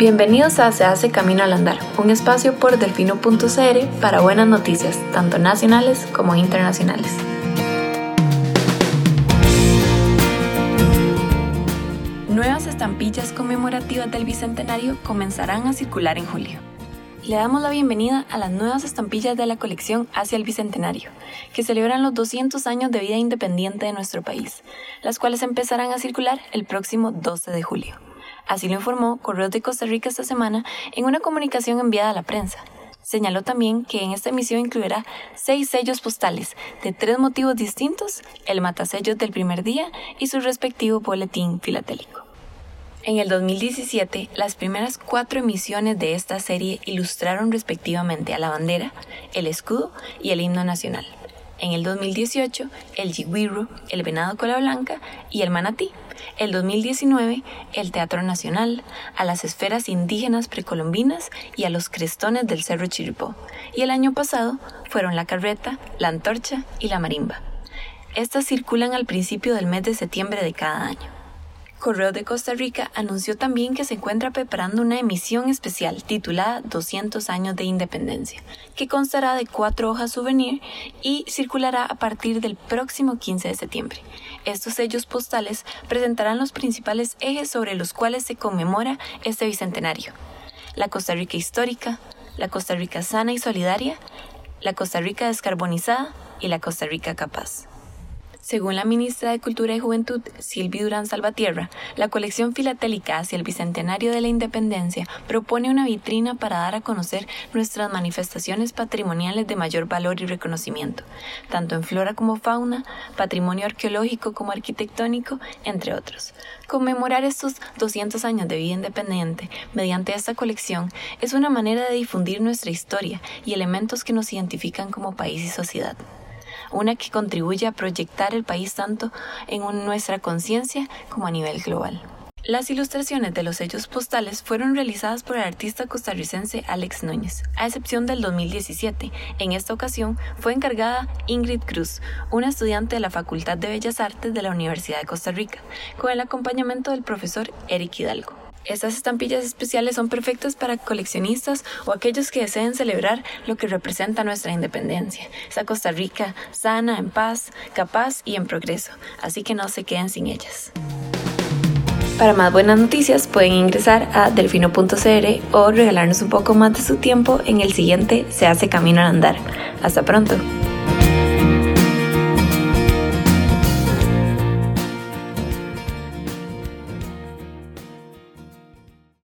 Bienvenidos a Se hace Camino al Andar, un espacio por delfino.cr para buenas noticias, tanto nacionales como internacionales. Nuevas estampillas conmemorativas del Bicentenario comenzarán a circular en julio. Le damos la bienvenida a las nuevas estampillas de la colección Hacia el Bicentenario, que celebran los 200 años de vida independiente de nuestro país, las cuales empezarán a circular el próximo 12 de julio. Así lo informó Correos de Costa Rica esta semana en una comunicación enviada a la prensa. Señaló también que en esta emisión incluirá seis sellos postales de tres motivos distintos, el matasellos del primer día y su respectivo boletín filatélico. En el 2017, las primeras cuatro emisiones de esta serie ilustraron respectivamente a la bandera, el escudo y el himno nacional. En el 2018, el yigüirro, el venado cola blanca y el manatí el 2019 el Teatro Nacional, a las esferas indígenas precolombinas y a los crestones del Cerro Chiripó. Y el año pasado fueron la carreta, la antorcha y la marimba. Estas circulan al principio del mes de septiembre de cada año. Correo de Costa Rica anunció también que se encuentra preparando una emisión especial titulada 200 años de independencia, que constará de cuatro hojas souvenir y circulará a partir del próximo 15 de septiembre. Estos sellos postales presentarán los principales ejes sobre los cuales se conmemora este bicentenario. La Costa Rica histórica, la Costa Rica sana y solidaria, la Costa Rica descarbonizada y la Costa Rica capaz. Según la ministra de Cultura y Juventud, Silvia Durán Salvatierra, la colección filatélica hacia el Bicentenario de la Independencia propone una vitrina para dar a conocer nuestras manifestaciones patrimoniales de mayor valor y reconocimiento, tanto en flora como fauna, patrimonio arqueológico como arquitectónico, entre otros. Conmemorar estos 200 años de vida independiente mediante esta colección es una manera de difundir nuestra historia y elementos que nos identifican como país y sociedad una que contribuye a proyectar el país tanto en nuestra conciencia como a nivel global. Las ilustraciones de los sellos postales fueron realizadas por el artista costarricense Alex Núñez, a excepción del 2017. En esta ocasión fue encargada Ingrid Cruz, una estudiante de la Facultad de Bellas Artes de la Universidad de Costa Rica, con el acompañamiento del profesor Eric Hidalgo. Estas estampillas especiales son perfectas para coleccionistas o aquellos que deseen celebrar lo que representa nuestra independencia, esa Costa Rica sana, en paz, capaz y en progreso, así que no se queden sin ellas. Para más buenas noticias pueden ingresar a delfino.cr o regalarnos un poco más de su tiempo en el siguiente Se hace camino al andar. Hasta pronto.